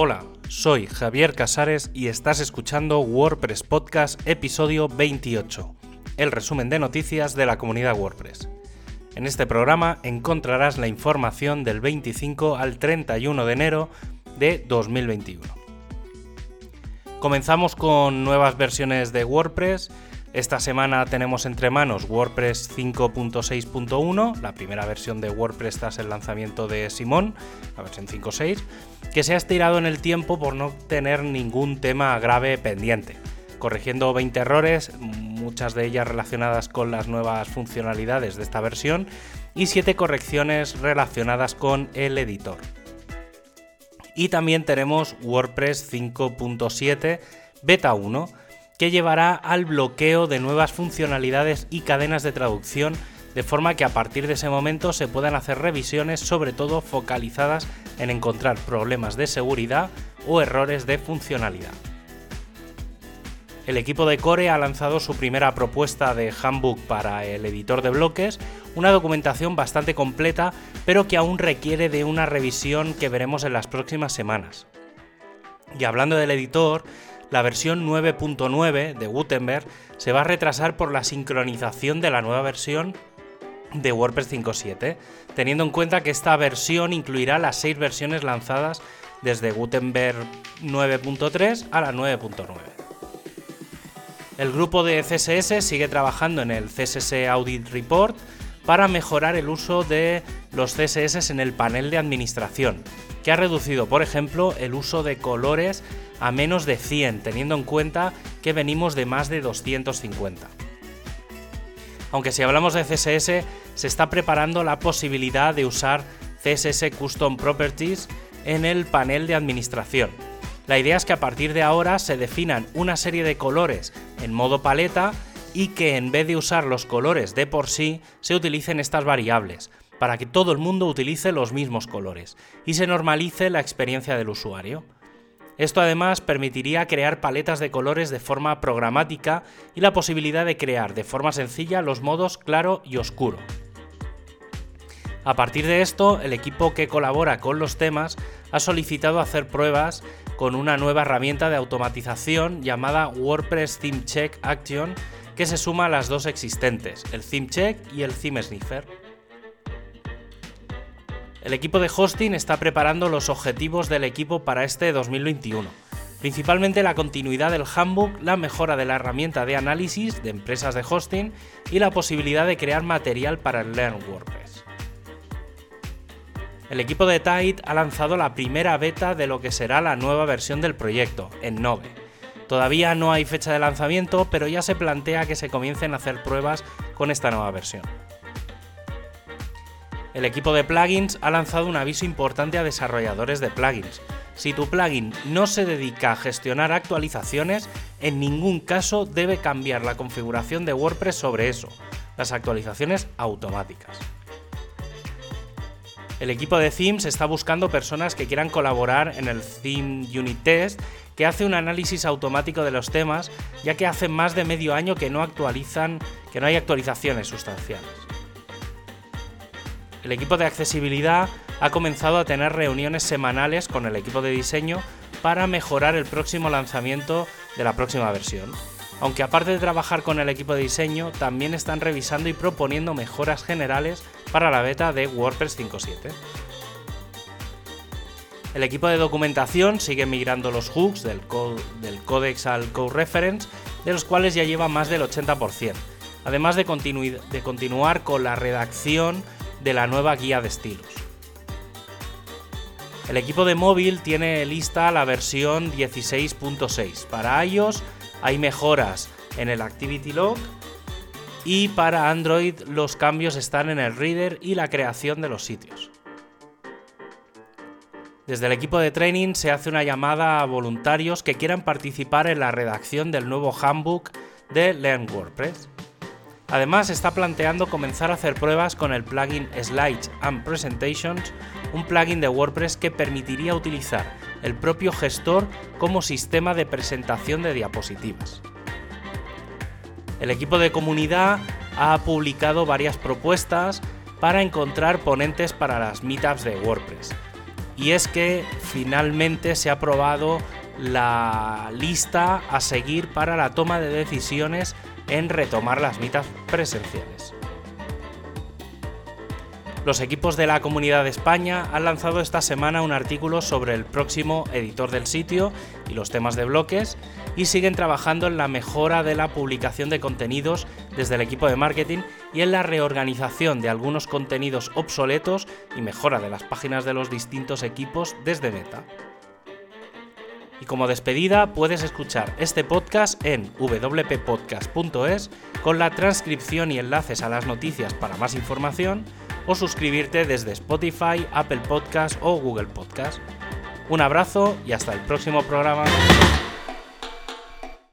Hola, soy Javier Casares y estás escuchando WordPress Podcast episodio 28, el resumen de noticias de la comunidad WordPress. En este programa encontrarás la información del 25 al 31 de enero de 2021. Comenzamos con nuevas versiones de WordPress. Esta semana tenemos entre manos WordPress 5.6.1, la primera versión de WordPress tras el lanzamiento de Simón, la versión 5.6, que se ha estirado en el tiempo por no tener ningún tema grave pendiente, corrigiendo 20 errores, muchas de ellas relacionadas con las nuevas funcionalidades de esta versión, y 7 correcciones relacionadas con el editor. Y también tenemos WordPress 5.7 Beta 1, que llevará al bloqueo de nuevas funcionalidades y cadenas de traducción, de forma que a partir de ese momento se puedan hacer revisiones, sobre todo focalizadas en encontrar problemas de seguridad o errores de funcionalidad. El equipo de Core ha lanzado su primera propuesta de handbook para el editor de bloques, una documentación bastante completa, pero que aún requiere de una revisión que veremos en las próximas semanas. Y hablando del editor, la versión 9.9 de Gutenberg se va a retrasar por la sincronización de la nueva versión de WordPress 5.7, teniendo en cuenta que esta versión incluirá las seis versiones lanzadas desde Gutenberg 9.3 a la 9.9. El grupo de CSS sigue trabajando en el CSS Audit Report para mejorar el uso de los CSS en el panel de administración, que ha reducido, por ejemplo, el uso de colores a menos de 100, teniendo en cuenta que venimos de más de 250. Aunque si hablamos de CSS, se está preparando la posibilidad de usar CSS Custom Properties en el panel de administración, la idea es que a partir de ahora se definan una serie de colores en modo paleta y que en vez de usar los colores de por sí, se utilicen estas variables, para que todo el mundo utilice los mismos colores y se normalice la experiencia del usuario. Esto además permitiría crear paletas de colores de forma programática y la posibilidad de crear de forma sencilla los modos claro y oscuro. A partir de esto, el equipo que colabora con los temas ha solicitado hacer pruebas con una nueva herramienta de automatización llamada WordPress Theme Check Action que se suma a las dos existentes, el Theme Check y el Theme Sniffer. El equipo de hosting está preparando los objetivos del equipo para este 2021, principalmente la continuidad del handbook, la mejora de la herramienta de análisis de empresas de hosting y la posibilidad de crear material para el Learn WordPress. El equipo de Tide ha lanzado la primera beta de lo que será la nueva versión del proyecto, en Nove. Todavía no hay fecha de lanzamiento, pero ya se plantea que se comiencen a hacer pruebas con esta nueva versión. El equipo de plugins ha lanzado un aviso importante a desarrolladores de plugins. Si tu plugin no se dedica a gestionar actualizaciones, en ningún caso debe cambiar la configuración de WordPress sobre eso, las actualizaciones automáticas. El equipo de Themes está buscando personas que quieran colaborar en el Theme Unit Test, que hace un análisis automático de los temas, ya que hace más de medio año que no actualizan, que no hay actualizaciones sustanciales. El equipo de accesibilidad ha comenzado a tener reuniones semanales con el equipo de diseño para mejorar el próximo lanzamiento de la próxima versión aunque aparte de trabajar con el equipo de diseño, también están revisando y proponiendo mejoras generales para la beta de WordPress 5.7. El equipo de documentación sigue migrando los hooks del, del codex al code reference, de los cuales ya lleva más del 80%, además de, de continuar con la redacción de la nueva guía de estilos. El equipo de móvil tiene lista la versión 16.6 para iOS hay mejoras en el Activity Log y para Android los cambios están en el Reader y la creación de los sitios. Desde el equipo de training se hace una llamada a voluntarios que quieran participar en la redacción del nuevo handbook de Learn WordPress. Además, está planteando comenzar a hacer pruebas con el plugin Slides and Presentations, un plugin de WordPress que permitiría utilizar el propio gestor como sistema de presentación de diapositivas. El equipo de comunidad ha publicado varias propuestas para encontrar ponentes para las meetups de WordPress. y es que finalmente se ha aprobado la lista a seguir para la toma de decisiones en retomar las mitas presenciales. Los equipos de la Comunidad de España han lanzado esta semana un artículo sobre el próximo editor del sitio y los temas de bloques y siguen trabajando en la mejora de la publicación de contenidos desde el equipo de marketing y en la reorganización de algunos contenidos obsoletos y mejora de las páginas de los distintos equipos desde Meta. Y como despedida puedes escuchar este podcast en wppodcast.es con la transcripción y enlaces a las noticias para más información o suscribirte desde Spotify, Apple Podcast o Google Podcast. Un abrazo y hasta el próximo programa.